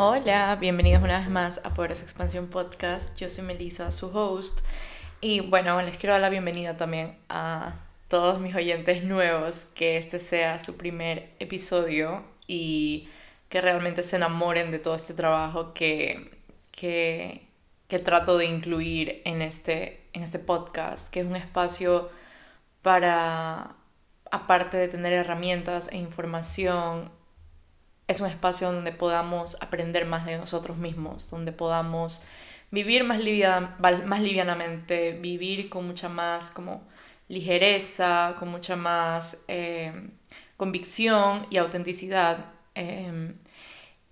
Hola, bienvenidos una vez más a Poderosa Expansión Podcast. Yo soy Melissa, su host. Y bueno, les quiero dar la bienvenida también a todos mis oyentes nuevos, que este sea su primer episodio y que realmente se enamoren de todo este trabajo que, que, que trato de incluir en este, en este podcast, que es un espacio para, aparte de tener herramientas e información, es un espacio donde podamos aprender más de nosotros mismos, donde podamos vivir más, más livianamente, vivir con mucha más como ligereza, con mucha más eh, convicción y autenticidad. Em,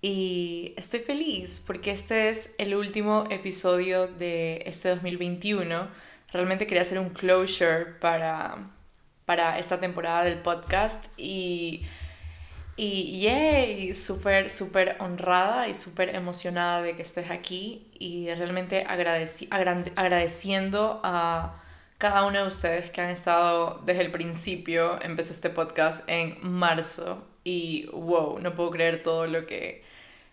y estoy feliz porque este es el último episodio de este 2021. Realmente quería hacer un closure para, para esta temporada del podcast y y yay, súper, súper honrada y súper emocionada de que estés aquí y realmente agradeci agradeciendo a cada uno de ustedes que han estado desde el principio. Empecé este podcast en marzo y wow, no puedo creer todo lo que,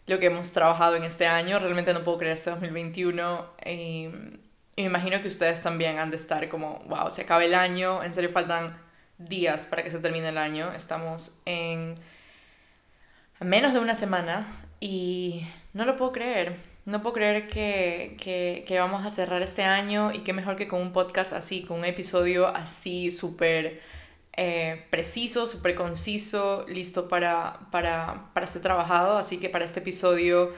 lo que hemos trabajado en este año. Realmente no puedo creer este 2021 y, y me imagino que ustedes también han de estar como, wow, se acaba el año, en serio faltan días para que se termine el año. Estamos en menos de una semana y no lo puedo creer. No puedo creer que, que, que, vamos a cerrar este año y qué mejor que con un podcast así, con un episodio así súper eh, preciso, súper conciso, listo para, para, para ser trabajado. Así que para este episodio,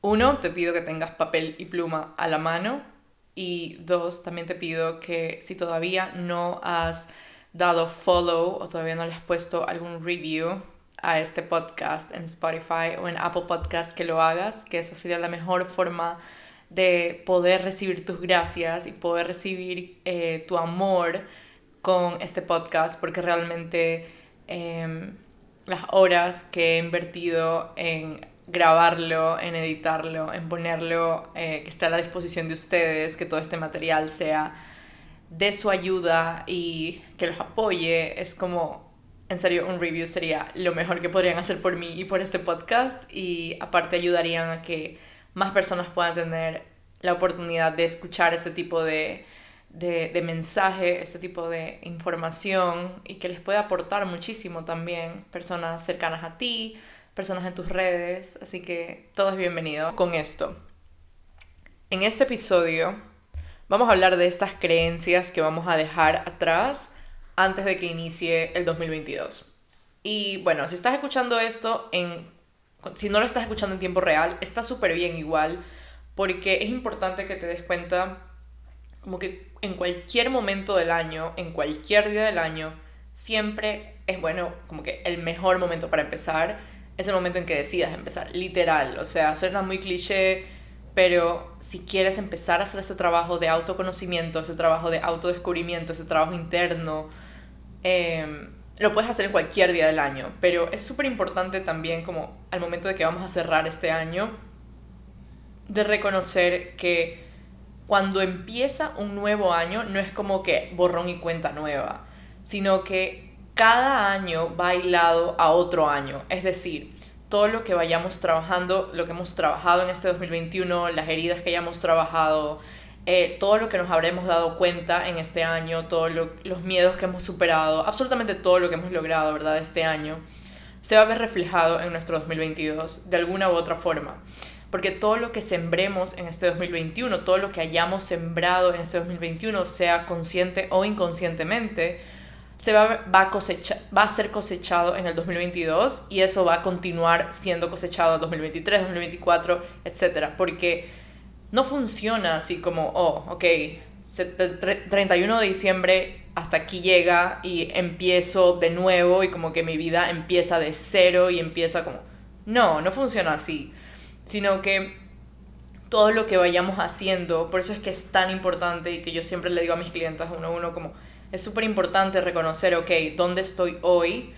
uno, te pido que tengas papel y pluma a la mano. Y dos, también te pido que si todavía no has dado follow o todavía no le has puesto algún review a este podcast en Spotify o en Apple Podcast que lo hagas, que esa sería la mejor forma de poder recibir tus gracias y poder recibir eh, tu amor con este podcast, porque realmente em, las horas que he invertido en grabarlo, en editarlo, en ponerlo, eh, que esté a la disposición de ustedes, que todo este material sea de su ayuda y que los apoye, es como en serio, un review sería lo mejor que podrían hacer por mí y por este podcast y aparte ayudarían a que más personas puedan tener la oportunidad de escuchar este tipo de, de, de mensaje, este tipo de información y que les pueda aportar muchísimo también personas cercanas a ti, personas en tus redes, así que todo es bienvenido con esto. En este episodio vamos a hablar de estas creencias que vamos a dejar atrás antes de que inicie el 2022. Y bueno, si estás escuchando esto en... Si no lo estás escuchando en tiempo real, está súper bien igual, porque es importante que te des cuenta como que en cualquier momento del año, en cualquier día del año, siempre es bueno, como que el mejor momento para empezar es el momento en que decidas empezar, literal. O sea, suena muy cliché, pero si quieres empezar a hacer este trabajo de autoconocimiento, ese trabajo de autodescubrimiento, ese trabajo interno, Em, lo puedes hacer en cualquier día del año, pero es súper importante también como al momento de que vamos a cerrar este año, de reconocer que cuando empieza un nuevo año no es como que borrón y cuenta nueva, sino que cada año va hilado a otro año. Es decir, todo lo que vayamos trabajando, lo que hemos trabajado en este 2021, las heridas que hayamos trabajado, eh, todo lo que nos habremos dado cuenta en este año, todos los miedos que hemos superado, absolutamente todo lo que hemos logrado, ¿verdad?, este año, se va a ver reflejado en nuestro 2022 de alguna u otra forma. Porque todo lo que sembremos en este 2021, todo lo que hayamos sembrado en este 2021, sea consciente o inconscientemente, se va, va, cosecha, va a ser cosechado en el 2022 y eso va a continuar siendo cosechado en 2023, 2024, etc. Porque no funciona así como, oh, ok, 31 de diciembre hasta aquí llega y empiezo de nuevo y como que mi vida empieza de cero y empieza como... No, no funciona así, sino que todo lo que vayamos haciendo, por eso es que es tan importante y que yo siempre le digo a mis clientes uno a uno como, es súper importante reconocer, ok, dónde estoy hoy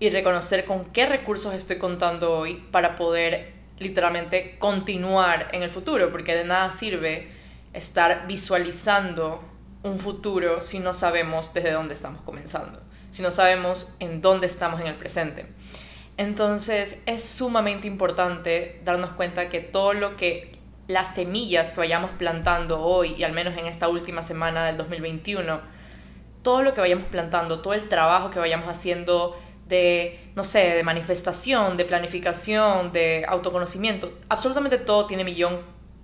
y reconocer con qué recursos estoy contando hoy para poder literalmente continuar en el futuro, porque de nada sirve estar visualizando un futuro si no sabemos desde dónde estamos comenzando, si no sabemos en dónde estamos en el presente. Entonces es sumamente importante darnos cuenta que todo lo que las semillas que vayamos plantando hoy y al menos en esta última semana del 2021, todo lo que vayamos plantando, todo el trabajo que vayamos haciendo de, no sé, de manifestación, de planificación, de autoconocimiento, absolutamente todo tiene millón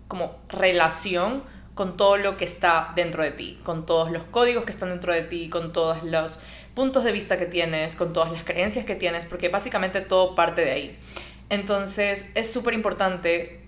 como relación con todo lo que está dentro de ti, con todos los códigos que están dentro de ti, con todos los puntos de vista que tienes, con todas las creencias que tienes, porque básicamente todo parte de ahí. Entonces es súper importante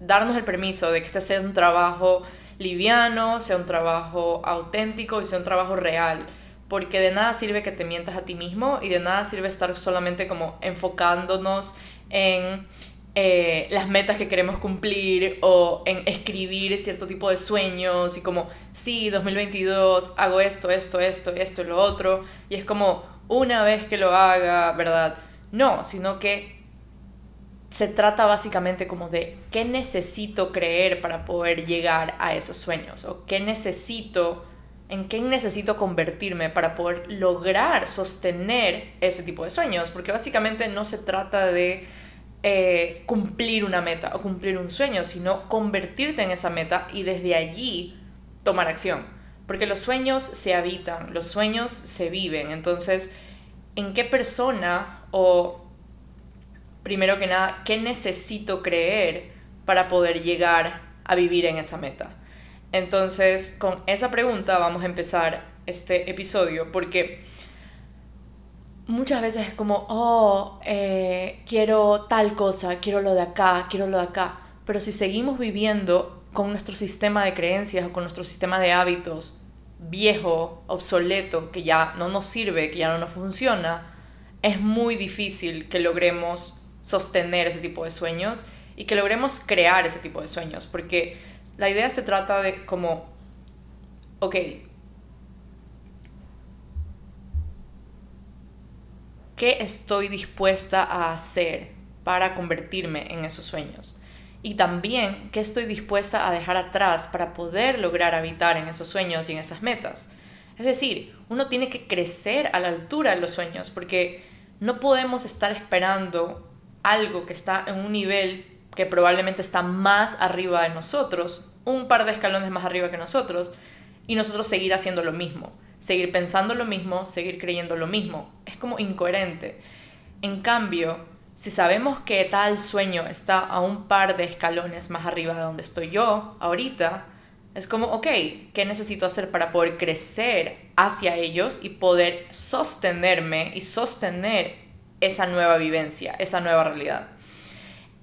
darnos el permiso de que este sea un trabajo liviano, sea un trabajo auténtico y sea un trabajo real. Porque de nada sirve que te mientas a ti mismo y de nada sirve estar solamente como enfocándonos en eh, las metas que queremos cumplir o en escribir cierto tipo de sueños y como, sí, 2022 hago esto, esto, esto, esto y lo otro. Y es como, una vez que lo haga, ¿verdad? No, sino que se trata básicamente como de qué necesito creer para poder llegar a esos sueños o qué necesito, en qué necesito convertirme para poder lograr sostener ese tipo de sueños, porque básicamente no se trata de eh, cumplir una meta o cumplir un sueño, sino convertirte en esa meta y desde allí tomar acción, porque los sueños se habitan, los sueños se viven, entonces, ¿en qué persona o primero que nada, ¿qué necesito creer para poder llegar a vivir en esa meta? Entonces, con esa pregunta vamos a empezar este episodio porque muchas veces es como, oh, eh, quiero tal cosa, quiero lo de acá, quiero lo de acá. Pero si seguimos viviendo con nuestro sistema de creencias o con nuestro sistema de hábitos viejo, obsoleto, que ya no nos sirve, que ya no nos funciona, es muy difícil que logremos sostener ese tipo de sueños y que logremos crear ese tipo de sueños, porque la idea se trata de como, ok, ¿qué estoy dispuesta a hacer para convertirme en esos sueños? Y también, ¿qué estoy dispuesta a dejar atrás para poder lograr habitar en esos sueños y en esas metas? Es decir, uno tiene que crecer a la altura de los sueños, porque no podemos estar esperando algo que está en un nivel que probablemente está más arriba de nosotros, un par de escalones más arriba que nosotros, y nosotros seguir haciendo lo mismo, seguir pensando lo mismo, seguir creyendo lo mismo. Es como incoherente. En cambio, si sabemos que tal sueño está a un par de escalones más arriba de donde estoy yo ahorita, es como, ok, ¿qué necesito hacer para poder crecer hacia ellos y poder sostenerme y sostener esa nueva vivencia, esa nueva realidad.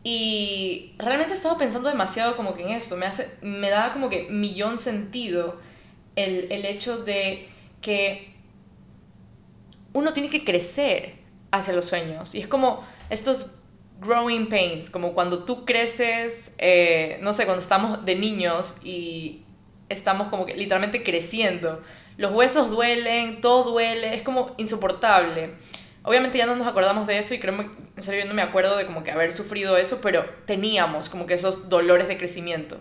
Y realmente he estado pensando demasiado como que en esto, me, hace, me da como que millón sentido el, el hecho de que uno tiene que crecer hacia los sueños. Y es como estos growing pains, como cuando tú creces, eh, no sé, cuando estamos de niños y estamos como que literalmente creciendo. Los huesos duelen, todo duele, es como insoportable. Obviamente ya no nos acordamos de eso y creo, en serio, no me acuerdo de como que haber sufrido eso, pero teníamos como que esos dolores de crecimiento.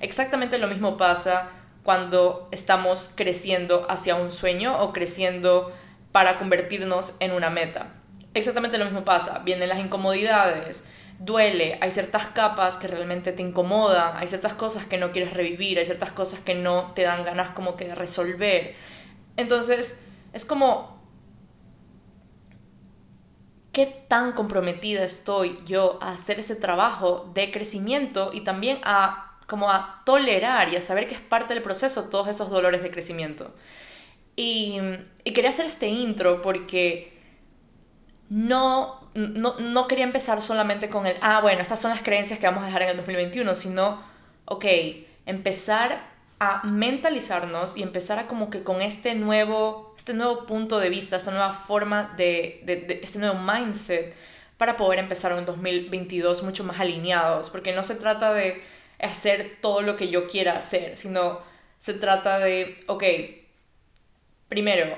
Exactamente lo mismo pasa cuando estamos creciendo hacia un sueño o creciendo para convertirnos en una meta. Exactamente lo mismo pasa. Vienen las incomodidades, duele, hay ciertas capas que realmente te incomodan, hay ciertas cosas que no quieres revivir, hay ciertas cosas que no te dan ganas como que de resolver. Entonces, es como qué tan comprometida estoy yo a hacer ese trabajo de crecimiento y también a como a tolerar y a saber que es parte del proceso todos esos dolores de crecimiento. Y, quería hacer este intro porque no, no, no quería empezar solamente con el, ah, bueno, estas son las creencias que vamos a dejar en el 2021, sino, ok, empezar a mentalizarnos y empezar a como que con este nuevo, este nuevo punto de vista, esta nueva forma de, de, este nuevo mindset para poder empezar un 2022 mucho más alineados, porque no se trata de hacer todo lo que yo quiera hacer, sino se trata de, ok, primero,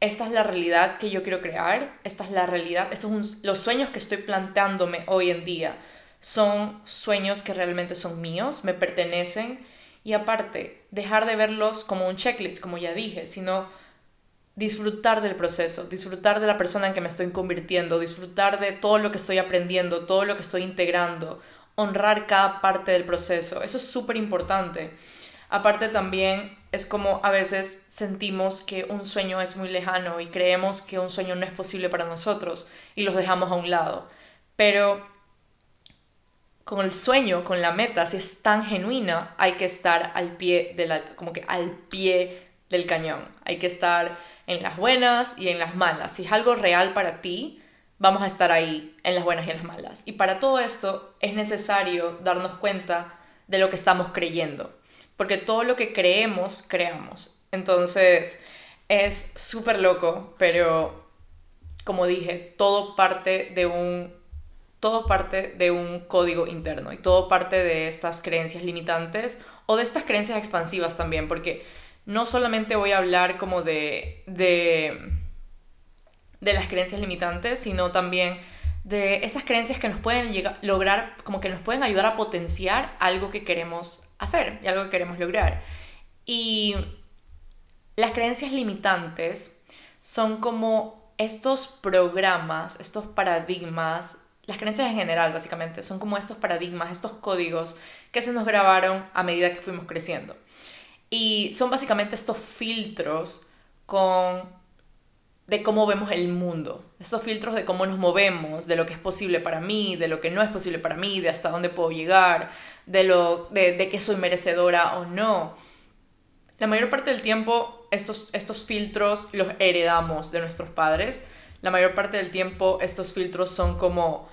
esta es la realidad que yo quiero crear, esta es la realidad, estos son los sueños que estoy planteándome hoy en día, son sueños que realmente son míos, me pertenecen, y aparte, dejar de verlos como un checklist, como ya dije, sino disfrutar del proceso, disfrutar de la persona en que me estoy convirtiendo, disfrutar de todo lo que estoy aprendiendo, todo lo que estoy integrando, honrar cada parte del proceso. Eso es súper importante. Aparte también es como a veces sentimos que un sueño es muy lejano y creemos que un sueño no es posible para nosotros y los dejamos a un lado. Pero con el sueño, con la meta, si es tan genuina, hay que estar al pie de la, como que al pie del cañón. Hay que estar en las buenas y en las malas. Si es algo real para ti, vamos a estar ahí en las buenas y en las malas. Y para todo esto es necesario darnos cuenta de lo que estamos creyendo porque todo lo que creemos, creamos. Entonces, es súper loco, pero como dije, todo parte de un todo parte de un código interno y todo parte de estas creencias limitantes o de estas creencias expansivas también, porque no solamente voy a hablar como de, de, de las creencias limitantes, sino también de esas creencias que nos pueden llegar, lograr, como que nos pueden ayudar a potenciar algo que queremos hacer y algo que queremos lograr. Y las creencias limitantes son como estos programas, estos paradigmas, las creencias en general básicamente, son como estos paradigmas, estos códigos que se nos grabaron a medida que fuimos creciendo. Y son básicamente estos filtros con de cómo vemos el mundo, estos filtros de cómo nos movemos, de lo que es posible para mí, de lo que no es posible para mí, de hasta dónde puedo llegar, de, lo, de, de que soy merecedora o no. La mayor parte del tiempo estos, estos filtros los heredamos de nuestros padres. La mayor parte del tiempo estos filtros son como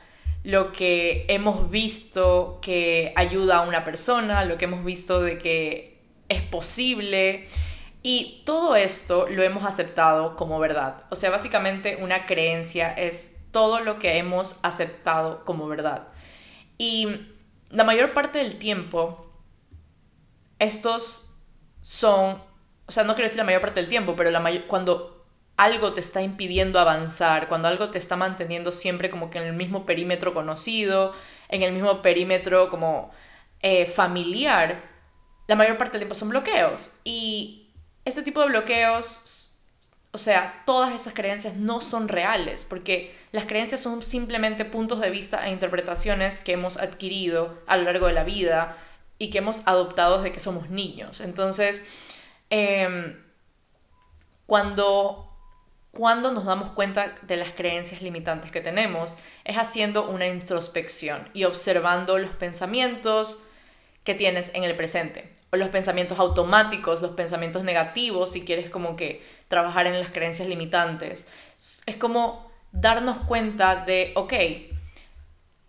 lo que hemos visto que ayuda a una persona, lo que hemos visto de que es posible. Y todo esto lo hemos aceptado como verdad. O sea, básicamente una creencia es todo lo que hemos aceptado como verdad. Y la mayor parte del tiempo, estos son, o sea, no quiero decir la mayor parte del tiempo, pero la cuando algo te está impidiendo avanzar, cuando algo te está manteniendo siempre como que en el mismo perímetro conocido, en el mismo perímetro como eh, familiar, la mayor parte del tiempo son bloqueos. Y este tipo de bloqueos, o sea, todas esas creencias no son reales, porque las creencias son simplemente puntos de vista e interpretaciones que hemos adquirido a lo largo de la vida y que hemos adoptado desde que somos niños. Entonces, em, cuando, cuando nos damos cuenta de las creencias limitantes que tenemos, es haciendo una introspección y observando los pensamientos que tienes en el presente los pensamientos automáticos, los pensamientos negativos, si quieres como que trabajar en las creencias limitantes. Es como darnos cuenta de, ok,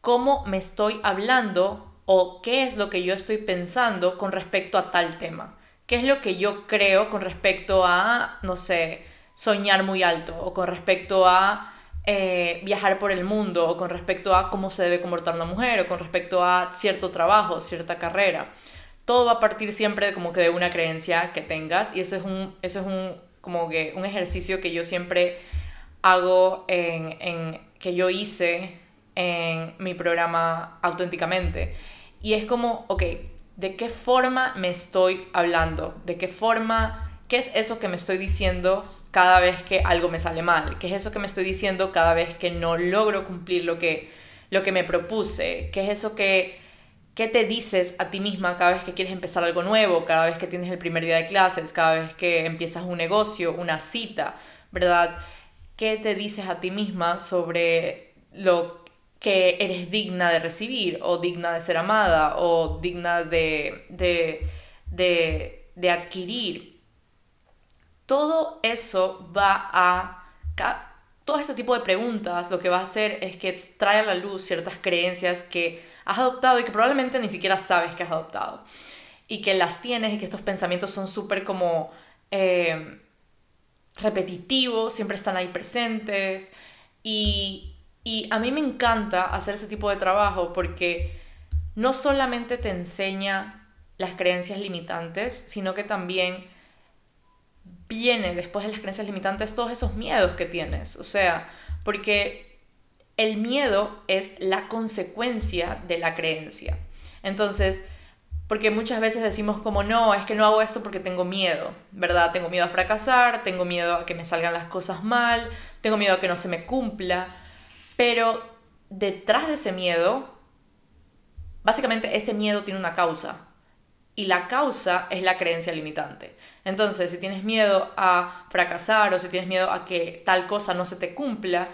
¿cómo me estoy hablando o qué es lo que yo estoy pensando con respecto a tal tema? ¿Qué es lo que yo creo con respecto a, no sé, soñar muy alto o con respecto a eh, viajar por el mundo o con respecto a cómo se debe comportar una mujer o con respecto a cierto trabajo, cierta carrera? todo va a partir siempre como que de una creencia que tengas y eso es un, eso es un, como que un ejercicio que yo siempre hago en, en, que yo hice en mi programa auténticamente. Y es como, ok, ¿de qué forma me estoy hablando? ¿De qué forma, qué es eso que me estoy diciendo cada vez que algo me sale mal? ¿Qué es eso que me estoy diciendo cada vez que no logro cumplir lo que, lo que me propuse? ¿Qué es eso que ¿Qué te dices a ti misma cada vez que quieres empezar algo nuevo, cada vez que tienes el primer día de clases, cada vez que empiezas un negocio, una cita, ¿verdad? ¿Qué te dices a ti misma sobre lo que eres digna de recibir o digna de ser amada o digna de, de, de, de adquirir? Todo eso va a... Todo ese tipo de preguntas lo que va a hacer es que trae a la luz ciertas creencias que has adoptado y que probablemente ni siquiera sabes que has adoptado. Y que las tienes y que estos pensamientos son súper como eh, repetitivos, siempre están ahí presentes. Y, y a mí me encanta hacer ese tipo de trabajo porque no solamente te enseña las creencias limitantes, sino que también viene después de las creencias limitantes todos esos miedos que tienes. O sea, porque el miedo es la consecuencia de la creencia. Entonces, Porque muchas veces decimos como, no, es que no hago esto porque tengo miedo, ¿verdad? Tengo miedo a fracasar, tengo miedo a que me salgan las cosas mal, tengo miedo a que no se me cumpla. Pero detrás de ese miedo, básicamente ese miedo tiene una causa. Y la causa es la creencia limitante. Entonces, si tienes miedo a fracasar o si tienes miedo a que tal cosa no se te cumpla,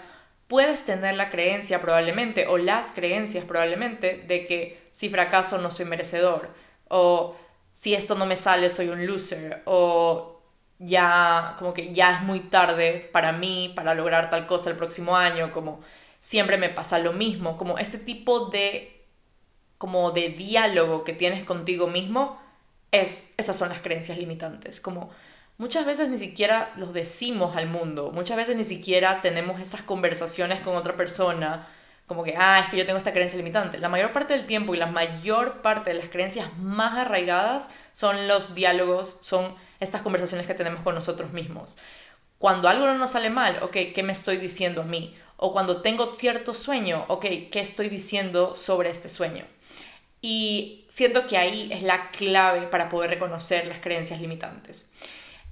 puedes tener la creencia probablemente o las creencias probablemente de que si fracaso no soy merecedor o si esto no me sale soy un loser o ya como que ya es muy tarde para mí para lograr tal cosa el próximo año como siempre me pasa lo mismo como este tipo de como de diálogo que tienes contigo mismo es esas son las creencias limitantes como muchas veces ni siquiera los decimos al mundo, muchas veces ni siquiera tenemos estas conversaciones con otra persona, como que, ah, es que yo tengo esta creencia limitante. La mayor parte del tiempo y la mayor parte de las creencias más arraigadas son los diálogos, son estas conversaciones que tenemos con nosotros mismos. Cuando algo no nos sale mal, ok, ¿qué me estoy diciendo a mí? O cuando tengo cierto sueño, ok, ¿qué estoy diciendo sobre este sueño? Y siento que ahí es la clave para poder reconocer las creencias limitantes.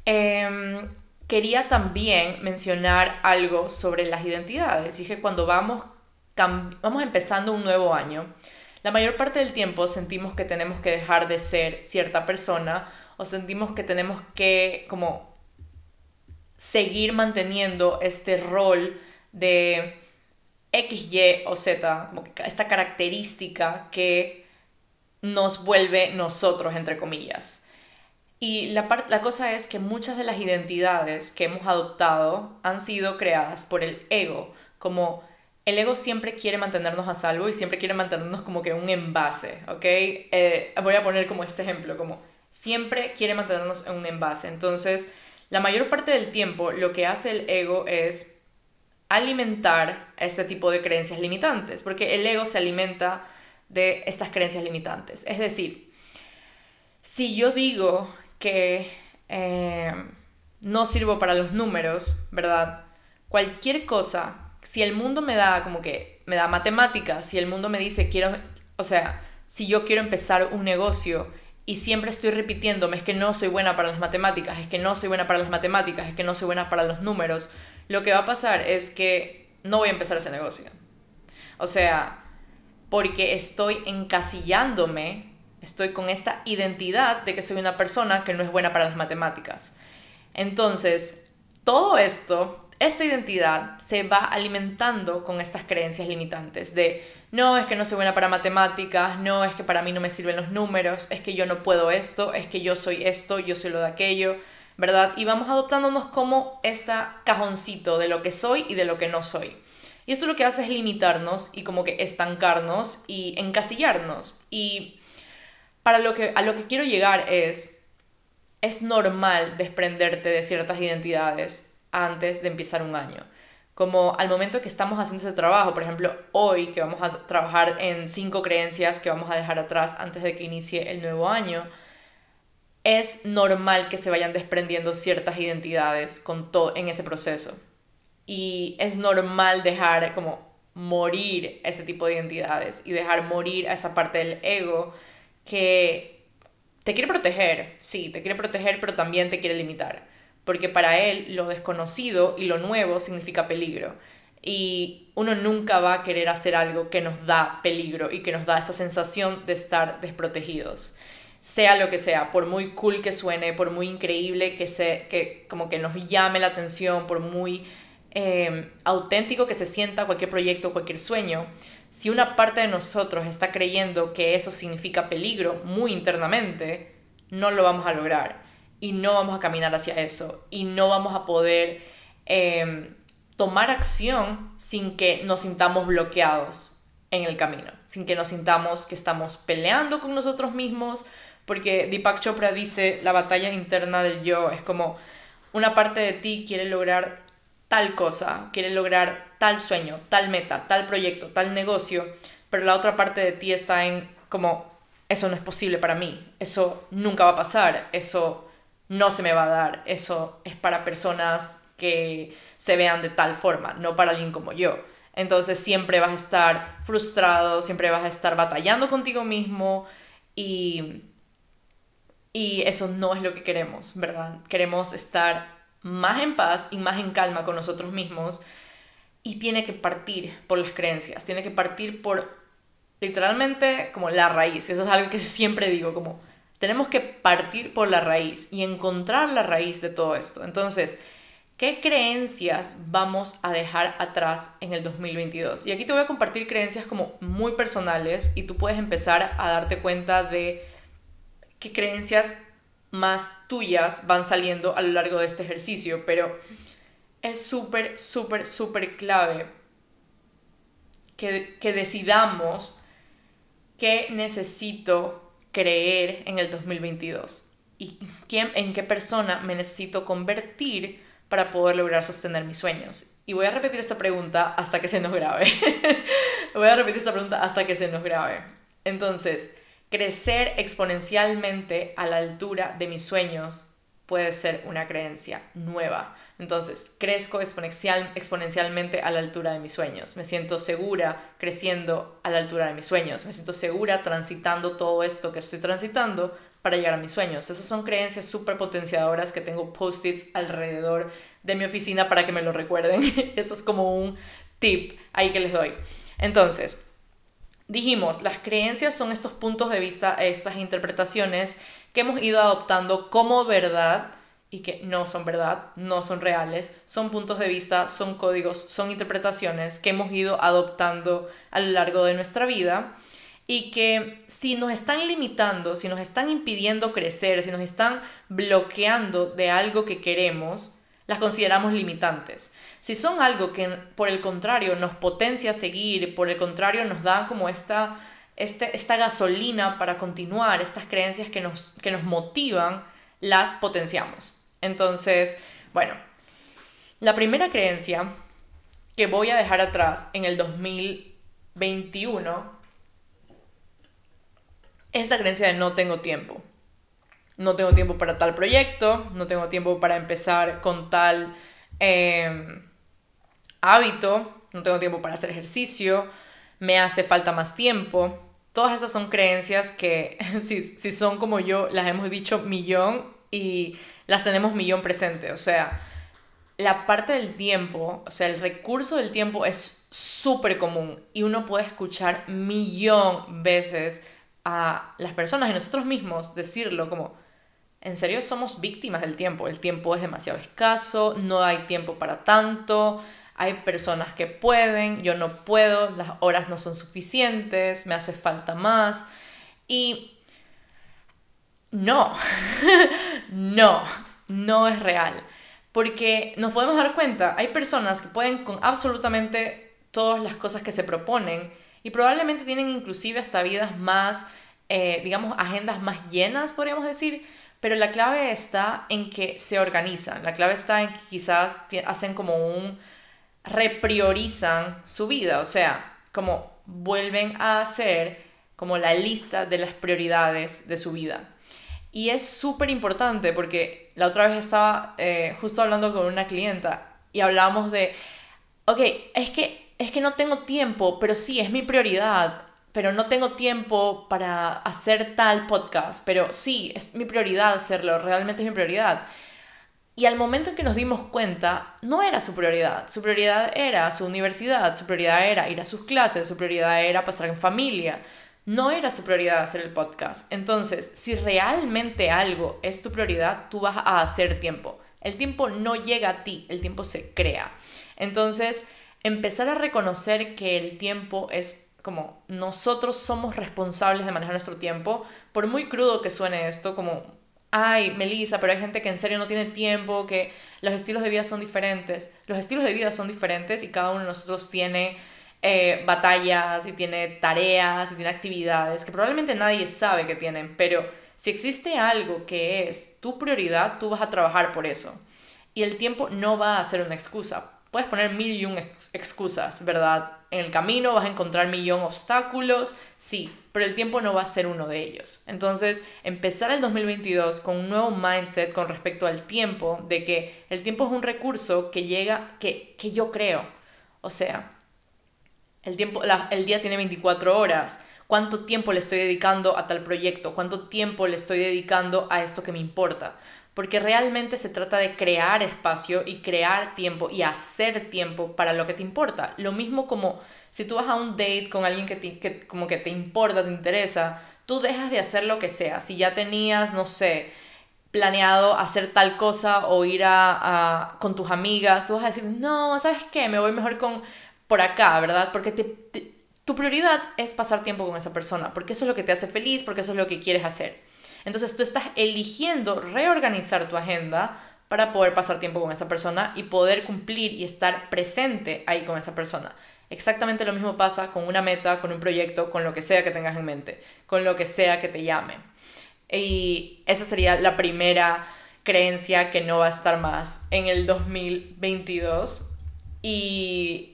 Em, quería también mencionar algo sobre las identidades. Dije, cuando vamos, vamos empezando un nuevo año, la mayor parte del tiempo sentimos que tenemos que dejar de ser cierta persona o sentimos que tenemos que como seguir manteniendo este rol de X, Y o Z, que esta característica que nos vuelve nosotros, entre comillas. Y la, la cosa es que muchas de las identidades que hemos adoptado han sido creadas por el ego, como el ego siempre quiere mantenernos a salvo y siempre quiere mantenernos como que un envase, ¿ok? Eh, voy a poner como este ejemplo, como siempre quiere mantenernos en un envase. Entonces, la mayor parte del tiempo lo que hace el ego es alimentar este tipo de creencias limitantes, porque el ego se alimenta de estas creencias limitantes. Es decir, si yo digo que eh, no sirvo para los números, ¿verdad? Cualquier cosa, si el mundo me da como que, me da matemáticas, si el mundo me dice, quiero, o sea, si yo quiero empezar un negocio y siempre estoy repitiéndome, es que no soy buena para las matemáticas, es que no soy buena para las matemáticas, es que no soy buena para los números, lo que va a pasar es que no voy a empezar ese negocio. O sea, porque estoy encasillándome Estoy con esta identidad de que soy una persona que no es buena para las matemáticas. Entonces, todo esto, esta identidad se va alimentando con estas creencias limitantes de no es que no soy buena para matemáticas, no es que para mí no me sirven los números, es que yo no puedo esto, es que yo soy esto, yo soy lo de aquello, ¿verdad? Y vamos adoptándonos como este cajoncito de lo que soy y de lo que no soy. Y esto lo que hace es limitarnos y como que estancarnos y encasillarnos. Y para lo que, a lo que quiero llegar es, es normal desprenderte de ciertas identidades antes de empezar un año. Como al momento que estamos haciendo ese trabajo, por ejemplo, hoy que vamos a trabajar en cinco creencias que vamos a dejar atrás antes de que inicie el nuevo año, es normal que se vayan desprendiendo ciertas identidades con todo en ese proceso. Y es normal dejar como morir ese tipo de identidades y dejar morir a esa parte del ego que te quiere proteger, sí, te quiere proteger, pero también te quiere limitar, porque para él lo desconocido y lo nuevo significa peligro. Y uno nunca va a querer hacer algo que nos da peligro y que nos da esa sensación de estar desprotegidos. Sea lo que sea, por muy cool que suene, por muy increíble que, se, que como que nos llame la atención, por muy eh, auténtico que se sienta cualquier proyecto, cualquier sueño, si una parte de nosotros está creyendo que eso significa peligro muy internamente, no lo vamos a lograr y no vamos a caminar hacia eso y no vamos a poder em, tomar acción sin que nos sintamos bloqueados en el camino, sin que nos sintamos que estamos peleando con nosotros mismos, porque Deepak Chopra dice la batalla interna del yo es como una parte de ti quiere lograr tal cosa, quiere lograr tal sueño, tal meta, tal proyecto, tal negocio, pero la otra parte de ti está en como, eso no es posible para mí, eso nunca va a pasar, eso no se me va a dar, eso es para personas que se vean de tal forma, no para alguien como yo. Entonces siempre vas a estar frustrado, siempre vas a estar batallando contigo mismo y Y eso no es lo que queremos, ¿verdad? Queremos estar más en paz y más en calma con nosotros mismos y tiene que partir por las creencias, tiene que partir por literalmente como la raíz. Eso es algo que siempre digo, como tenemos que partir por la raíz y encontrar la raíz de todo esto. Entonces, ¿qué creencias vamos a dejar atrás en el 2022? Y aquí te voy a compartir creencias como muy personales y tú puedes empezar a darte cuenta de qué creencias más tuyas van saliendo a lo largo de este ejercicio, pero es súper, súper, súper clave que, que decidamos qué necesito creer en el 2022 y quién, en qué persona me necesito convertir para poder lograr sostener mis sueños. Y voy a repetir esta pregunta hasta que se nos grabe. voy a repetir esta pregunta hasta que se nos grabe. Entonces, crecer exponencialmente a la altura de mis sueños puede ser una creencia nueva. Entonces, crezco exponencial, exponencialmente a la altura de mis sueños. Me siento segura creciendo a la altura de mis sueños. Me siento segura transitando todo esto que estoy transitando para llegar a mis sueños. Esas son creencias súper potenciadoras que tengo post-its alrededor de mi oficina para que me lo recuerden. Eso es como un tip ahí que les doy. Entonces, dijimos, las creencias son estos puntos de vista, estas interpretaciones que hemos ido adoptando como verdad y que no son verdad, no son reales, son puntos de vista, son códigos, son interpretaciones que hemos ido adoptando a lo largo de nuestra vida y que si nos están limitando, si nos están impidiendo crecer, si nos están bloqueando de algo que queremos, las consideramos limitantes. Si son algo que por el contrario nos potencia a seguir, por el contrario nos da como esta, este, esta gasolina para continuar, estas creencias que nos, que nos motivan, las potenciamos. Entonces, bueno, la primera creencia que voy a dejar atrás en el 2021 es la creencia de no tengo tiempo. No tengo tiempo para tal proyecto, no tengo tiempo para empezar con tal em, hábito, no tengo tiempo para hacer ejercicio, me hace falta más tiempo. Todas esas son creencias que si, si son como yo, las hemos dicho millón y las tenemos millón presente. O sea, la parte del tiempo, o sea, el recurso del tiempo es súper común y uno puede escuchar millón veces a las personas y nosotros mismos decirlo como, en serio somos víctimas del tiempo, el tiempo es demasiado escaso, no hay tiempo para tanto, hay personas que pueden, yo no puedo, las horas no son suficientes, me hace falta más y no, no, no es real. Porque nos podemos dar cuenta, hay personas que pueden con absolutamente todas las cosas que se proponen y probablemente tienen inclusive hasta vidas más, eh, digamos, agendas más llenas, podríamos decir, pero la clave está en que se organizan, la clave está en que quizás hacen como un, repriorizan su vida, o sea, como vuelven a hacer como la lista de las prioridades de su vida. Y es súper importante porque la otra vez estaba eh, justo hablando con una clienta y hablábamos de, ok, es que, es que no tengo tiempo, pero sí, es mi prioridad, pero no tengo tiempo para hacer tal podcast, pero sí, es mi prioridad hacerlo, realmente es mi prioridad. Y al momento en que nos dimos cuenta, no era su prioridad. Su prioridad era su universidad, su prioridad era ir a sus clases, su prioridad era pasar en familia, no era su prioridad hacer el podcast. Entonces, si realmente algo es tu prioridad, tú vas a hacer tiempo. El tiempo no llega a ti, el tiempo se crea. Entonces, empezar a reconocer que el tiempo es como nosotros somos responsables de manejar nuestro tiempo, por muy crudo que suene esto, como, ay, Melissa, pero hay gente que en serio no tiene tiempo, que los estilos de vida son diferentes. Los estilos de vida son diferentes y cada uno de nosotros tiene eh, batallas y tiene tareas y tiene actividades que probablemente nadie sabe que tienen, pero si existe algo que es tu prioridad, tú vas a trabajar por eso. Y el tiempo no va a ser una excusa. Puedes poner mil y un excusas, ¿verdad? En el camino vas a encontrar millón obstáculos, sí, pero el tiempo no va a ser uno de ellos. Entonces, empezar el 2022 con un nuevo mindset con respecto al tiempo, de que el tiempo es un recurso que llega, que, que yo creo. O sea, el, tiempo, el día tiene 24 horas. cuánto tiempo le estoy dedicando a tal proyecto, cuánto tiempo le estoy dedicando a esto que me importa. Porque realmente se trata de crear espacio y crear tiempo y hacer tiempo para lo que te importa. Lo mismo como si tú vas a un date con alguien que, que como que te importa, te interesa, tú dejas de hacer lo que sea. Si ya tenías, no sé, planeado hacer tal cosa o ir a, con tus amigas, tú vas a decir, no, ¿sabes qué? Me voy mejor con por acá, ¿verdad? Porque te tu prioridad es pasar tiempo con esa persona, porque eso es lo que te hace feliz, porque eso es lo que quieres hacer. Entonces tú estás eligiendo reorganizar tu agenda para poder pasar tiempo con esa persona y poder cumplir y estar presente ahí con esa persona. Exactamente lo mismo pasa con una meta, con un proyecto, con lo que sea que tengas en mente, con lo que sea que te llame. Y esa sería la primera creencia que no va a estar más en el 2022. Y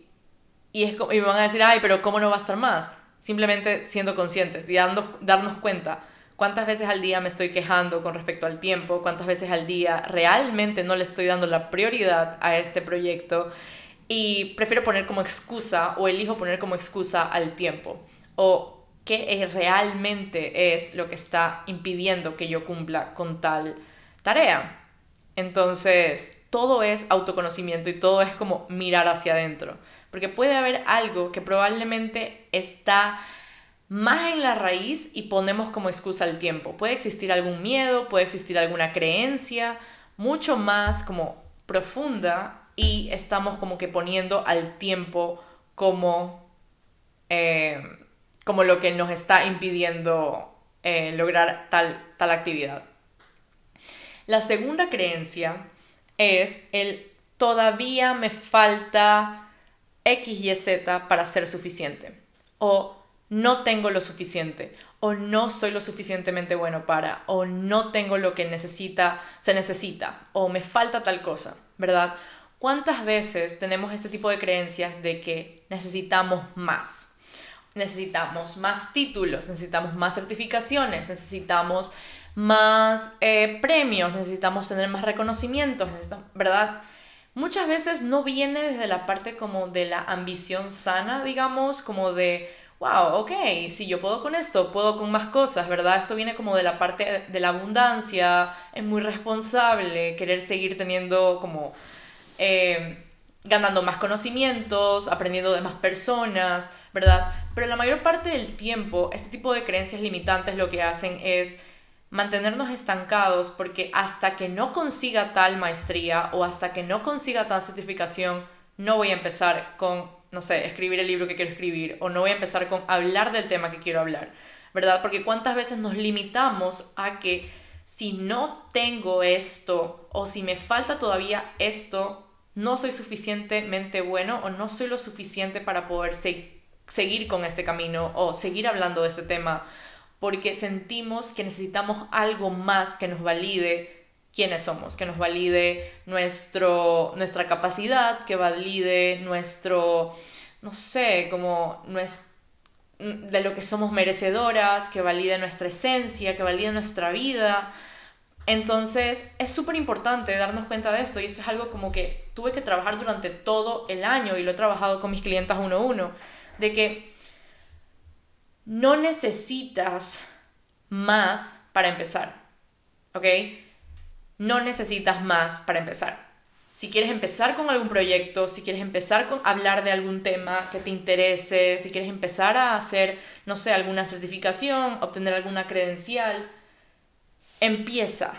y, es, y me van a decir, ay, pero ¿cómo no va a estar más? Simplemente siendo conscientes y dando, darnos cuenta cuántas veces al día me estoy quejando con respecto al tiempo, cuántas veces al día realmente no le estoy dando la prioridad a este proyecto y prefiero poner como excusa o elijo poner como excusa al tiempo o qué realmente es lo que está impidiendo que yo cumpla con tal tarea. Entonces, todo es autoconocimiento y todo es como mirar hacia adentro. Porque puede haber algo que probablemente está más en la raíz y ponemos como excusa el tiempo. Puede existir algún miedo, puede existir alguna creencia mucho más como profunda y estamos como que poniendo al tiempo como, eh, como lo que nos está impidiendo eh, lograr tal, tal actividad. La segunda creencia es el todavía me falta X y Z para ser suficiente. O no tengo lo suficiente. O no soy lo suficientemente bueno para. O no tengo lo que necesita, se necesita. O me falta tal cosa, ¿verdad? ¿Cuántas veces tenemos este tipo de creencias de que necesitamos más? Necesitamos más títulos, necesitamos más certificaciones, necesitamos más eh, premios, necesitamos tener más reconocimientos, ¿verdad? muchas veces no viene desde la parte como de la ambición sana, digamos, como de, wow, ok, si yo puedo con esto, puedo con más cosas, ¿verdad? Esto viene como de la parte de la abundancia, es muy responsable, querer seguir teniendo como... Eh, ganando más conocimientos, aprendiendo de más personas, ¿verdad? Pero la mayor parte del tiempo, este tipo de creencias limitantes lo que hacen es mantenernos estancados porque hasta que no consiga tal maestría o hasta que no consiga tal certificación, no voy a empezar con, no sé, escribir el libro que quiero escribir o no voy a empezar con hablar del tema que quiero hablar, ¿verdad? Porque cuántas veces nos limitamos a que si no tengo esto o si me falta todavía esto, no soy suficientemente bueno o no soy lo suficiente para poder seguir con este camino o seguir hablando de este tema porque sentimos que necesitamos algo más que nos valide quiénes somos, que nos valide nuestro, nuestra capacidad, que valide nuestro, no sé, como de lo que somos merecedoras, que valide nuestra esencia, que valide nuestra vida. Entonces es súper importante darnos cuenta de esto y esto es algo como que tuve que trabajar durante todo el año y lo he trabajado con mis clientas uno a uno, de que no necesitas más para empezar, ¿ok? No necesitas más para empezar. Si quieres empezar con algún proyecto, si quieres empezar con hablar de algún tema que te interese, si quieres empezar a hacer, no sé, alguna certificación, obtener alguna credencial, empieza.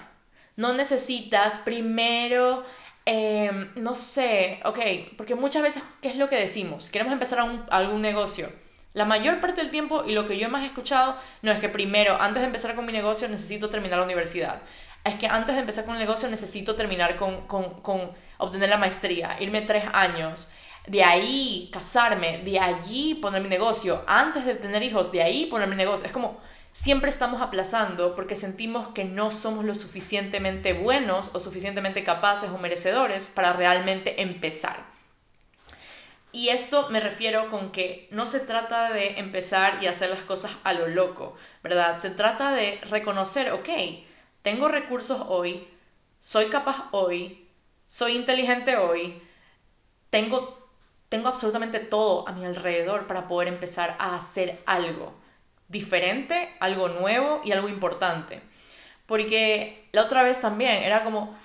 No necesitas primero, em, no sé, ok, porque muchas veces, ¿qué es lo que decimos? Queremos empezar algún negocio la mayor parte del tiempo, y lo que yo más he escuchado, no es que primero, antes de empezar con mi negocio, necesito terminar la universidad. Es que antes de empezar con el negocio, necesito terminar con, con, con obtener la maestría, irme tres años. De ahí casarme, de allí poner mi negocio, antes de tener hijos, de ahí poner mi negocio. Es como siempre estamos aplazando porque sentimos que no somos lo suficientemente buenos o suficientemente capaces o merecedores para realmente empezar. Y esto me refiero con que no se trata de empezar y hacer las cosas a lo loco, ¿verdad? Se trata de reconocer, ok, tengo recursos hoy, soy capaz hoy, soy inteligente hoy, tengo, tengo absolutamente todo a mi alrededor para poder empezar a hacer algo. diferente, algo nuevo y algo importante. Porque la otra vez también era como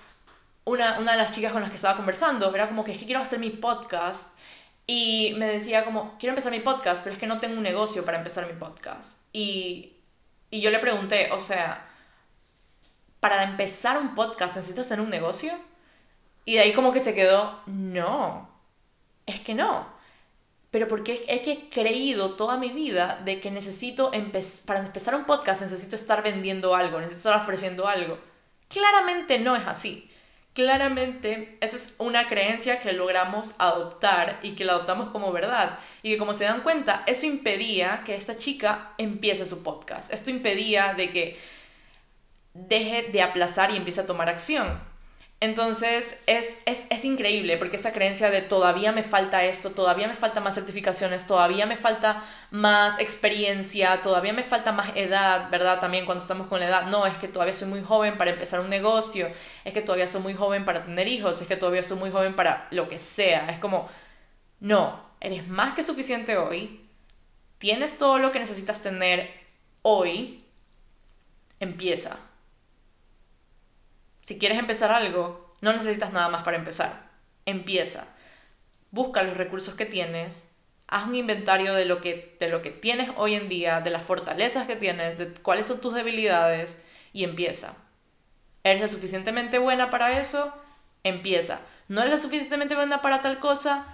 una, una de las chicas con las que estaba conversando, era como que es que quiero hacer mi podcast y me decía como, quiero empezar mi podcast, pero es que no tengo un negocio para empezar mi podcast. Y, y yo le pregunté, o sea, para empezar un podcast necesitas tener un negocio? Y de ahí como que se quedó, no, es que no. Pero porque es que he creído toda mi vida de que necesito, para empezar un podcast necesito estar vendiendo algo, necesito estar ofreciendo algo. Claramente no es así. Claramente eso es una creencia que logramos adoptar y que la adoptamos como verdad. Y que como se dan cuenta, eso impedía que esta chica empiece su podcast. Esto impedía de que deje de aplazar y empiece a tomar acción. Entonces es, es, increíble porque esa creencia de todavía me falta esto, todavía me falta más certificaciones, todavía me falta más experiencia, todavía me falta más edad, ¿verdad? También cuando estamos con la edad, no, es que todavía soy muy joven para empezar un negocio, es que todavía soy muy joven para tener hijos, es que todavía soy muy joven para lo que sea. Es como, no, eres más que suficiente hoy, tienes todo lo que necesitas tener hoy, empieza si quieres empezar algo, no necesitas nada más para empezar. Empieza. Busca los recursos que tienes. Haz un inventario de lo que, de lo que tienes hoy en día, de las fortalezas que tienes, de cuáles son tus debilidades y empieza. ¿Eres lo suficientemente buena para eso? Empieza. ¿No eres lo suficientemente buena para tal cosa?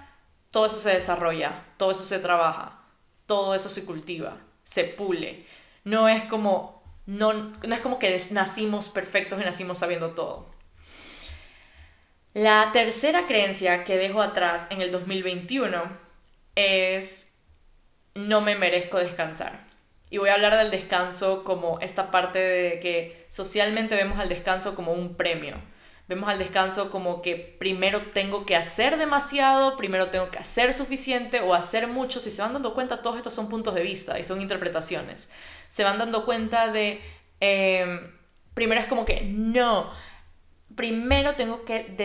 Todo eso se desarrolla, todo eso se trabaja, todo eso se cultiva, se pule. No es como no, no es como que nacimos perfectos y nacimos sabiendo todo. La tercera creencia que dejo atrás en el 2021 es no me merezco descansar. Y voy a hablar del descanso como esta parte de que socialmente vemos al descanso como un premio. Vemos al descanso como que primero tengo que hacer demasiado, primero tengo que hacer suficiente o hacer mucho. Si se van dando cuenta, todos estos son puntos de vista y son interpretaciones se van dando cuenta de, em, primero es como que no, primero tengo que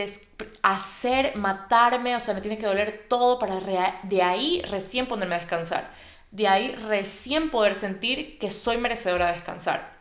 hacer, matarme, o sea, me tiene que doler todo para de ahí recién ponerme a descansar. De ahí recién poder sentir que soy merecedora de descansar.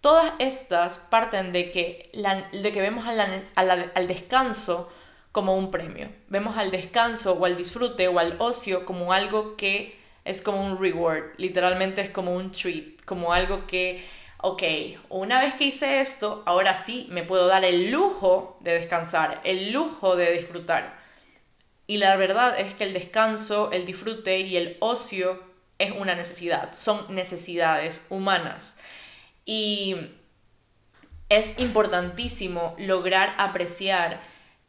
Todas estas parten de que, de que vemos al descanso como un premio. Vemos al descanso o al disfrute o al ocio como algo que es como un reward, literalmente es como un treat como algo que, ok, una vez que hice esto, ahora sí me puedo dar el lujo de descansar, el lujo de disfrutar. Y la verdad es que el descanso, el disfrute y el ocio es una necesidad, son necesidades humanas. Y es importantísimo lograr apreciar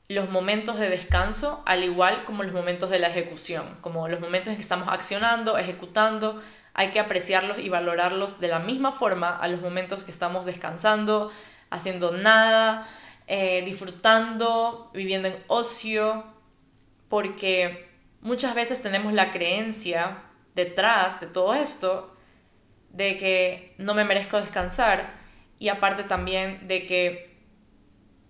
los momentos de descanso al igual como los momentos de la ejecución, como los momentos en que estamos accionando, ejecutando, hay que apreciarlos y valorarlos de la misma forma a los momentos que estamos descansando, haciendo nada, eh, disfrutando, viviendo en ocio, porque muchas veces tenemos la creencia detrás de todo esto de que no me merezco descansar y aparte también de que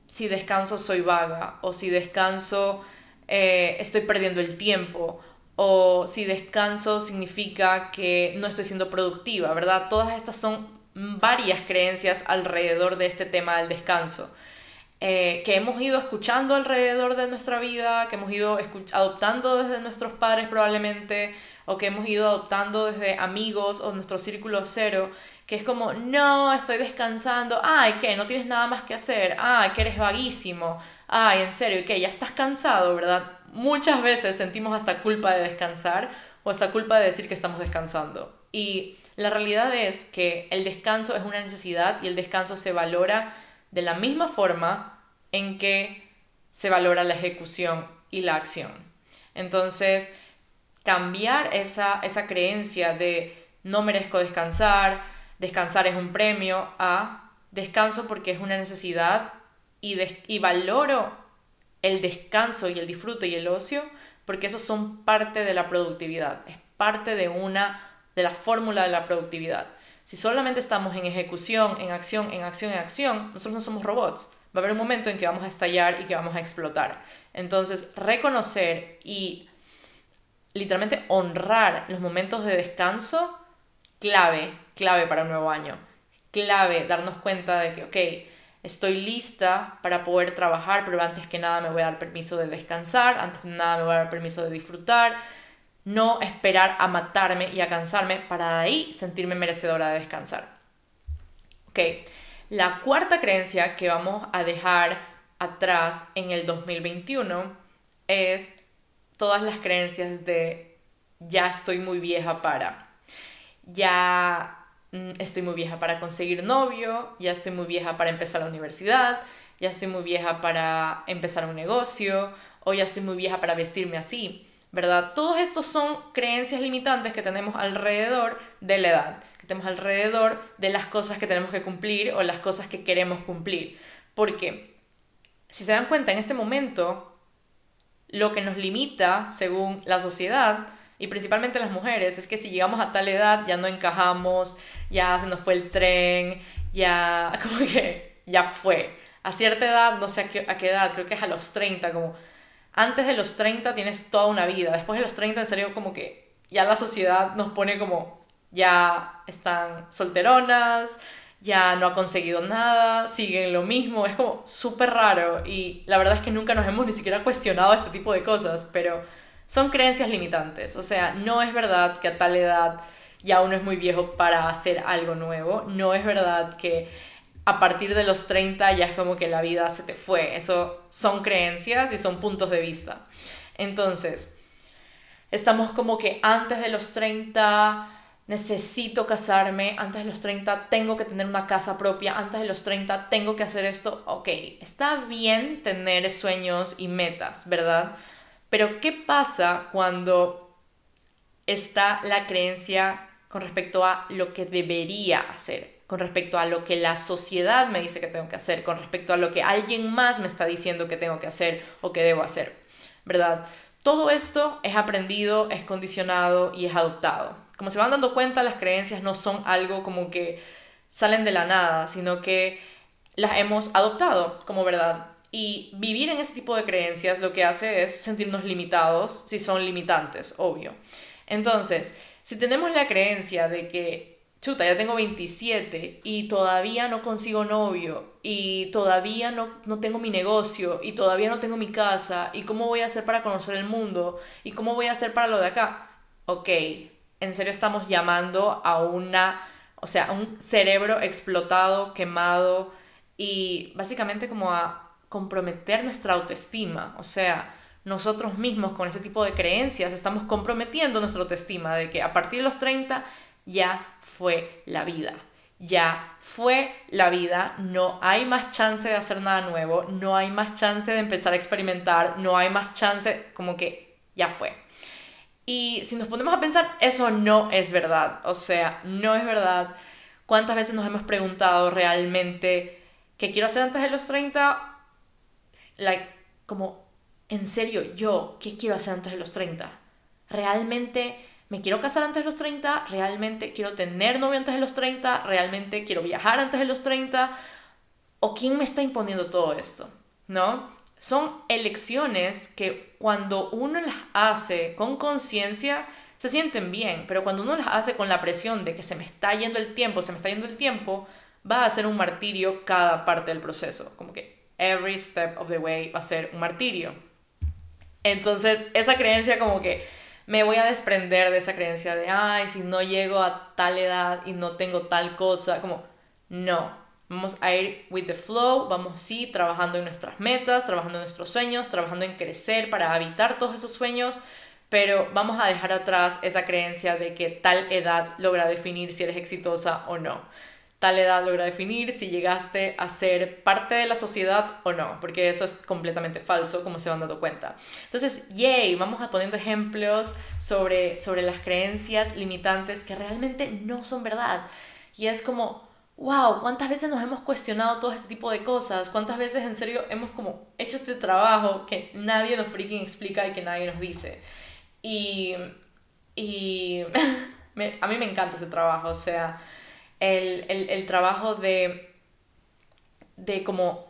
si descanso soy vaga o si descanso eh, estoy perdiendo el tiempo o si descanso significa que no estoy siendo productiva, ¿verdad? Todas estas son varias creencias alrededor de este tema del descanso. Eh, que hemos ido escuchando alrededor de nuestra vida, que hemos ido adoptando desde nuestros padres probablemente, o que hemos ido adoptando desde amigos o nuestro círculo cero, que es como, no, estoy descansando, ay, ¿qué? No tienes nada más que hacer, ay, que eres vaguísimo, ay, en serio, ¿qué? Ya estás cansado, ¿verdad? Muchas veces sentimos hasta culpa de descansar o hasta culpa de decir que estamos descansando. Y la realidad es que el descanso es una necesidad y el descanso se valora de la misma forma en que se valora la ejecución y la acción. Entonces, cambiar esa, esa creencia de no merezco descansar, descansar es un premio, a descanso porque es una necesidad y, y valoro el descanso y el disfrute y el ocio, porque esos son parte de la productividad, es parte de una de la fórmula de la productividad. Si solamente estamos en ejecución, en acción, en acción, en acción, nosotros no somos robots. Va a haber un momento en que vamos a estallar y que vamos a explotar. Entonces, reconocer y literalmente honrar los momentos de descanso clave, clave para un nuevo año. Clave darnos cuenta de que, ok, estoy lista para poder trabajar, pero antes que nada me voy a dar permiso de descansar, antes que nada me voy a dar permiso de disfrutar, no esperar a matarme y a cansarme para ahí sentirme merecedora de descansar. Ok, la cuarta creencia que vamos a dejar atrás en el 2021 es todas las creencias de ya estoy muy vieja para, ya estoy muy vieja para conseguir novio, ya estoy muy vieja para empezar la universidad, ya estoy muy vieja para empezar un negocio o ya estoy muy vieja para vestirme así, ¿verdad? Todos estos son creencias limitantes que tenemos alrededor de la edad, que tenemos alrededor de las cosas que tenemos que cumplir o las cosas que queremos cumplir. Porque, si se dan cuenta, en este momento lo que nos limita, según la sociedad, y principalmente las mujeres, es que si llegamos a tal edad ya no encajamos, ya se nos fue el tren, ya como que ya fue. A cierta edad, no sé a qué, a qué edad, creo que es a los 30, como antes de los 30 tienes toda una vida, después de los 30 en serio como que ya la sociedad nos pone como ya están solteronas, ya no ha conseguido nada, siguen lo mismo, es como súper raro y la verdad es que nunca nos hemos ni siquiera cuestionado este tipo de cosas, pero son creencias limitantes, o sea, no es verdad que a tal edad ya uno es muy viejo para hacer algo nuevo, no es verdad que a partir de los 30 ya es como que la vida se te fue, eso son creencias y son puntos de vista. Entonces, estamos como que antes de los 30 necesito casarme, antes de los 30 tengo que tener una casa propia, antes de los 30 tengo que hacer esto. Ok, está bien tener sueños y metas, ¿verdad? Pero ¿qué pasa cuando está la creencia con respecto a lo que debería hacer? con respecto a lo que la sociedad me dice que tengo que hacer, con respecto a lo que alguien más me está diciendo que tengo que hacer o que debo hacer, ¿verdad? Todo esto es aprendido, es condicionado y es adoptado como se van dando cuenta, las creencias no son algo como que salen de la nada, sino que las hemos adoptado como verdad. Y vivir en ese tipo de creencias lo que hace es sentirnos limitados si son limitantes, obvio. Entonces, si tenemos la creencia de que, chuta, ya tengo 27 y todavía no consigo novio y todavía no, no tengo mi negocio y todavía no tengo mi casa y cómo voy a hacer para conocer el mundo y cómo voy a hacer para lo de acá, ok, en serio estamos llamando a una, o sea, a un cerebro explotado, quemado y básicamente como a comprometer nuestra autoestima, o sea, nosotros mismos con ese tipo de creencias estamos comprometiendo nuestra autoestima de que a partir de los 30 ya fue la vida. Ya fue la vida, no hay más chance de hacer nada nuevo, no hay más chance de empezar a experimentar, no hay más chance, como que ya fue. Y si nos ponemos a pensar, eso no es verdad. O sea, no es verdad. ¿Cuántas veces nos hemos preguntado realmente qué quiero hacer antes de los 30? Like, como, en serio, yo, ¿qué quiero hacer antes de los 30? ¿Realmente me quiero casar antes de los 30? ¿Realmente quiero tener novio antes de los 30? ¿Realmente quiero viajar antes de los 30? ¿O quién me está imponiendo todo esto? ¿No? son elecciones que cuando uno las hace con conciencia, se sienten bien, pero cuando uno las hace con la presión de que se me está yendo el tiempo, se me está yendo el tiempo, va a ser un martirio cada parte del proceso, como que every step of the way va a ser un martirio. Entonces, esa creencia como que me voy a desprender de esa creencia de, ay, si no llego a tal edad y no tengo tal cosa, como, no, Vamos a ir with the flow, vamos sí trabajando en nuestras metas, trabajando en nuestros sueños, trabajando en crecer para habitar todos esos sueños, pero vamos a dejar atrás esa creencia de que tal edad logra definir si eres exitosa o no. Tal edad logra definir si llegaste a ser parte de la sociedad o no, porque eso es completamente falso, como se van dando cuenta. Entonces, yay, vamos a poniendo ejemplos sobre, sobre las creencias limitantes que realmente no son verdad. Y es como, wow, ¿cuántas veces nos hemos cuestionado todo este tipo de cosas? ¿Cuántas veces en serio hemos como hecho este trabajo que nadie nos freaking explica y que nadie nos dice? Y, y a mí me encanta ese trabajo, o sea, el, el, el trabajo de, de como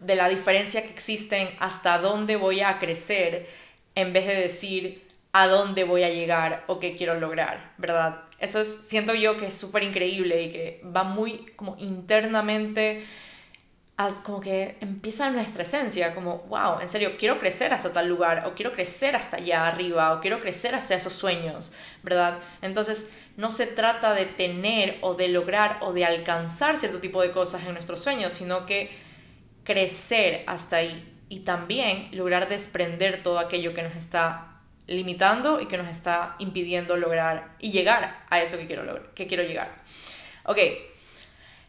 de la diferencia que existen hasta dónde voy a crecer en vez de decir a dónde voy a llegar o qué quiero lograr, ¿verdad? Eso es, siento yo que es súper increíble y que va muy como internamente como que empieza nuestra esencia, como, wow, en serio, quiero crecer hasta tal lugar, o quiero crecer hasta allá arriba, o quiero crecer hacia esos sueños, ¿verdad? Entonces, no se trata de tener o de lograr o de alcanzar cierto tipo de cosas en nuestros sueños, sino que crecer hasta ahí y también lograr desprender todo aquello que nos está limitando y que nos está impidiendo lograr y llegar a eso que quiero, lograr, que quiero llegar. Ok,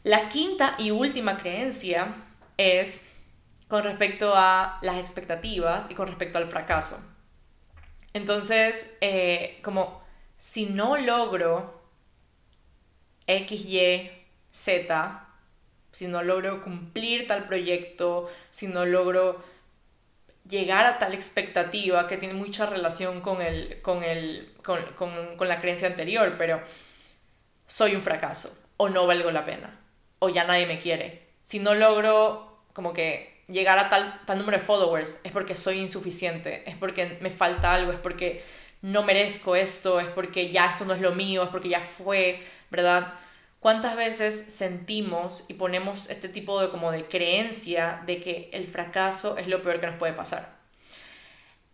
la quinta y última creencia es con respecto a las expectativas y con respecto al fracaso. Entonces, eh, como si no logro X, Y, Z, si no logro cumplir tal proyecto, si no logro llegar a tal expectativa que tiene mucha relación con, el, con, el, con, con, con la creencia anterior, pero soy un fracaso o no valgo la pena o ya nadie me quiere. Si no logro como que llegar a tal, tal número de followers, es porque soy insuficiente, es porque me falta algo, es porque no merezco esto, es porque ya esto no es lo mío, es porque ya fue, ¿verdad? ¿Cuántas veces sentimos y ponemos este tipo de como de creencia de que el fracaso es lo peor que nos puede pasar?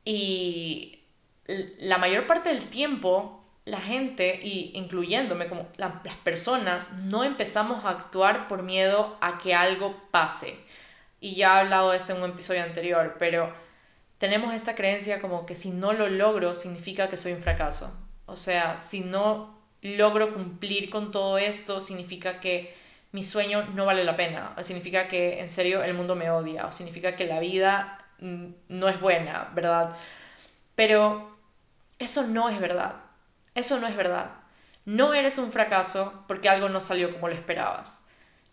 Y la mayor parte del tiempo la gente, y incluyéndome como las personas, no empezamos a actuar por miedo a que algo pase. Y ya he hablado de esto en un episodio anterior, pero tenemos esta creencia como que si no lo logro significa que soy un fracaso. O sea, si no logro cumplir con todo esto significa que mi sueño no vale la pena, o significa que en serio el mundo me odia, o significa que la vida mm, no es buena, ¿verdad? Pero eso no es verdad. Eso no es verdad. No eres un fracaso porque algo no salió como lo esperabas.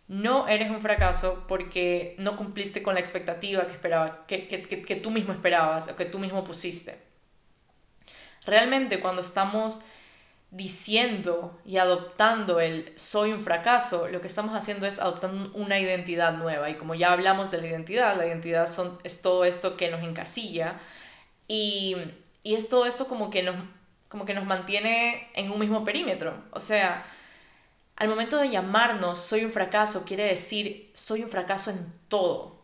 No eres un fracaso porque no cumpliste con la expectativa que, esperaba, que, que, que, tú mismo esperabas o que tú mismo pusiste. Realmente cuando estamos diciendo y adoptando el soy un fracaso, lo que estamos haciendo es adoptando una identidad nueva. Y como ya hablamos de la identidad, la identidad son, es todo esto que nos encasilla y, y es todo esto como que nos como que nos mantiene en un mismo perímetro. O sea, al momento de llamarnos soy un fracaso, quiere decir soy un fracaso en todo.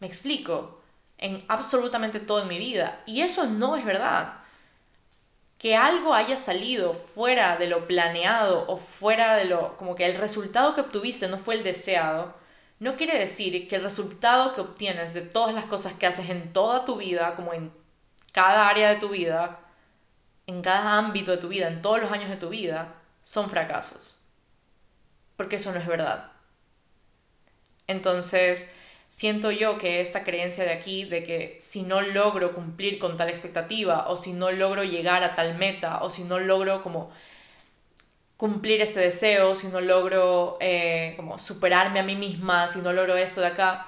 ¿Me explico? En absolutamente todo en mi vida. Y eso no es verdad. Que algo haya salido fuera de lo planeado o fuera de lo, como que el resultado que obtuviste no fue el deseado, no quiere decir que el resultado que obtienes de todas las cosas que haces en toda tu vida, como en cada área de tu vida, en cada ámbito de tu vida, en todos los años de tu vida, son fracasos. Porque eso no es verdad. Entonces, siento yo que esta creencia de aquí, de que si no logro cumplir con tal expectativa, o si no logro llegar a tal meta, o si no logro como cumplir este deseo, si no logro eh, como superarme a mí misma, si no logro esto de acá,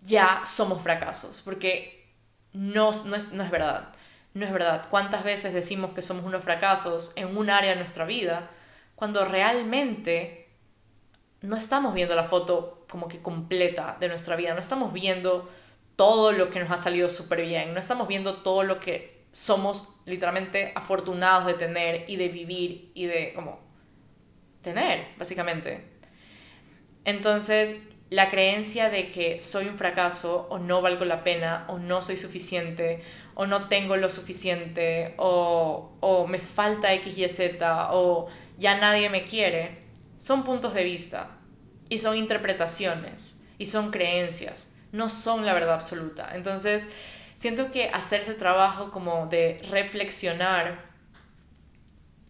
ya somos fracasos, porque no, no, es, no es verdad. No es verdad. ¿Cuántas veces decimos que somos unos fracasos en un área de nuestra vida cuando realmente no estamos viendo la foto como que completa de nuestra vida? No estamos viendo todo lo que nos ha salido súper bien. No estamos viendo todo lo que somos literalmente afortunados de tener y de vivir y de como tener, básicamente. Entonces, la creencia de que soy un fracaso o no valgo la pena o no soy suficiente o no tengo lo suficiente, o, o me falta X, Y, Z, o ya nadie me quiere, son puntos de vista y son interpretaciones y son creencias, no son la verdad absoluta. Entonces, siento que hacer ese trabajo como de reflexionar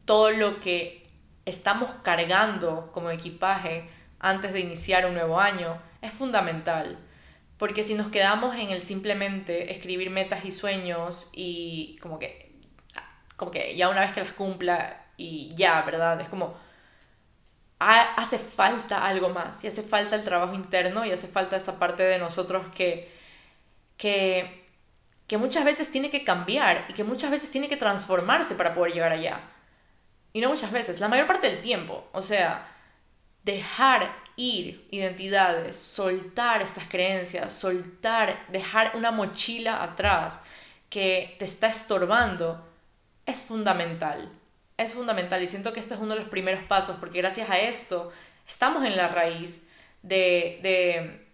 todo lo que estamos cargando como equipaje antes de iniciar un nuevo año es fundamental porque si nos quedamos en el simplemente escribir metas y sueños y como que, como que ya una vez que las cumpla y ya, ¿verdad? Es como, hace falta algo más y hace falta el trabajo interno y hace falta esa parte de nosotros que, que, que muchas veces tiene que cambiar y que muchas veces tiene que transformarse para poder llegar allá. Y no muchas veces, la mayor parte del tiempo. O sea, dejar ir identidades, soltar estas creencias, soltar, dejar una mochila atrás que te está estorbando, es fundamental. Es fundamental y siento que este es uno de los primeros pasos porque gracias a esto estamos en la raíz de, de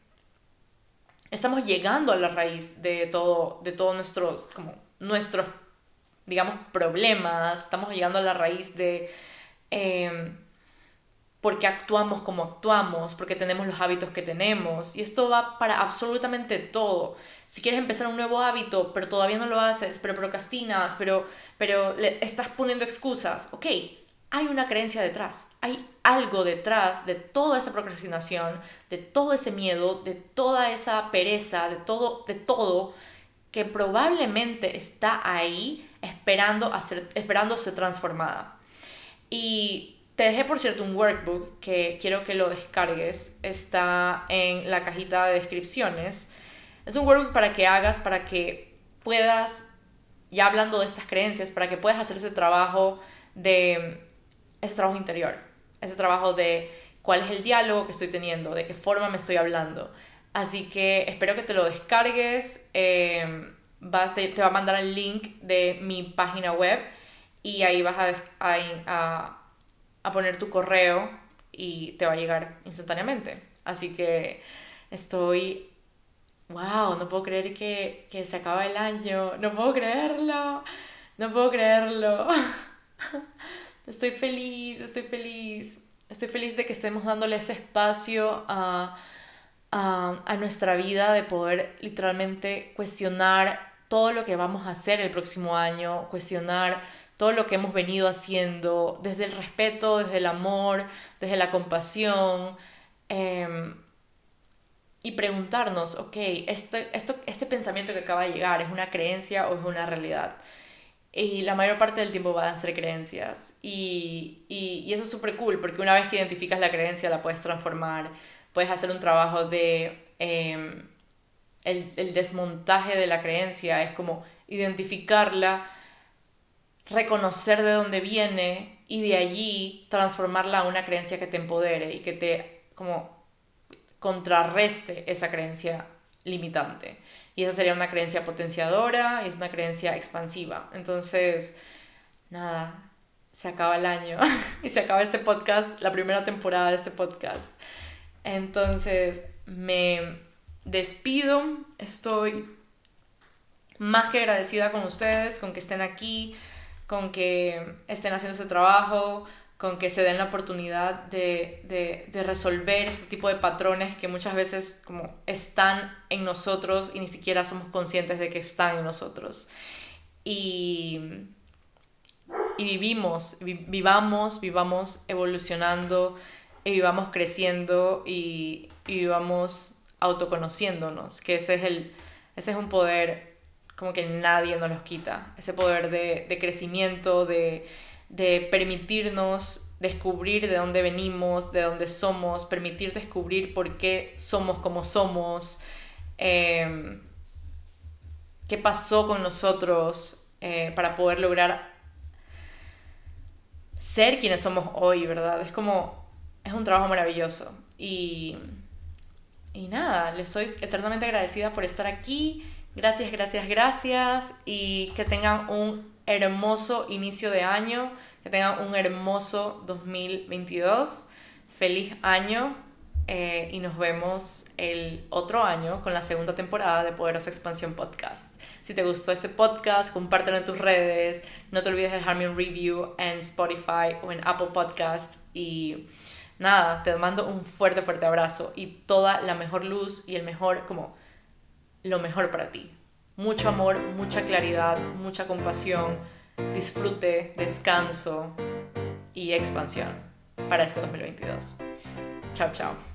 estamos llegando a la raíz de todo, de todo nuestro, como nuestros, digamos, problemas, estamos llegando a la raíz de eh, por qué actuamos como actuamos, porque tenemos los hábitos que tenemos. Y esto va para absolutamente todo. Si quieres empezar un nuevo hábito, pero todavía no lo haces, pero procrastinas, pero, pero le estás poniendo excusas, ok, hay una creencia detrás, hay algo detrás de toda esa procrastinación, de todo ese miedo, de toda esa pereza, de todo, de todo que probablemente está ahí esperando, a ser, esperando ser transformada. Y te dejé, por cierto, un workbook que quiero que lo descargues. Está en la cajita de descripciones. Es un workbook para que hagas, para que puedas, ya hablando de estas creencias, para que puedas hacer ese trabajo de ese trabajo interior, ese trabajo de cuál es el diálogo que estoy teniendo, de qué forma me estoy hablando. Así que espero que te lo descargues. Eh, vas, te, va a mandar el link de mi página web y ahí vas a, a, a, poner tu correo y te va a llegar instantáneamente. Así que estoy... ¡Wow! No puedo creer que, que se acaba el año. No puedo creerlo. No puedo creerlo. Estoy feliz, estoy feliz. Estoy feliz de que estemos dándole ese espacio a, a, a, nuestra vida, de poder literalmente cuestionar todo lo que vamos a hacer el próximo año, cuestionar todo lo que hemos venido haciendo desde el respeto, desde el amor, desde la compasión. Em, y preguntarnos, ok, esto, esto, este pensamiento que acaba de llegar, ¿es una creencia o es una realidad? Y la mayor parte del tiempo van a ser creencias. Y, y, eso es súper cool, porque una vez que identificas la creencia, la puedes transformar. Puedes hacer un trabajo de... Em, el, el desmontaje de la creencia, es como identificarla, reconocer de dónde viene y de allí transformarla a una creencia que te empodere y que te como contrarreste esa creencia limitante. Y esa sería una creencia potenciadora y es una creencia expansiva. Entonces, nada, se acaba el año y se acaba este podcast, la primera temporada de este podcast. Entonces, me despido. Estoy más que agradecida con ustedes, con que estén aquí, con que estén haciendo este trabajo, con que se den la oportunidad de, resolver este tipo de patrones que muchas veces como están en nosotros y ni siquiera somos conscientes de que están en nosotros. Y, y vivimos, vivamos, vivamos evolucionando y vivamos creciendo y, y vivamos autoconociéndonos, que ese es, el, ese es un poder como que nadie nos los quita, ese poder de, de crecimiento, de de permitirnos descubrir de dónde venimos, de dónde somos, permitir descubrir por qué somos como somos, em, qué pasó con nosotros eh, para poder lograr ser quienes somos hoy, ¿verdad? Es como, es un trabajo maravilloso. Y, y nada, les soy eternamente agradecida por estar aquí. Gracias, gracias, gracias. Y que tengan un hermoso inicio de año, que tengan un hermoso 2022, feliz año eh, y nos vemos el otro año con la segunda temporada de Poderosa Expansión Podcast. Si te gustó este podcast, compártelo en tus redes, no te olvides de dejarme un review en Spotify o en Apple Podcast y nada, te mando un fuerte, fuerte abrazo y toda la mejor luz y el mejor, como lo mejor para ti mucho amor, mucha claridad, mucha compasión, disfrute, descanso y expansión para este 2022. Chao, chao.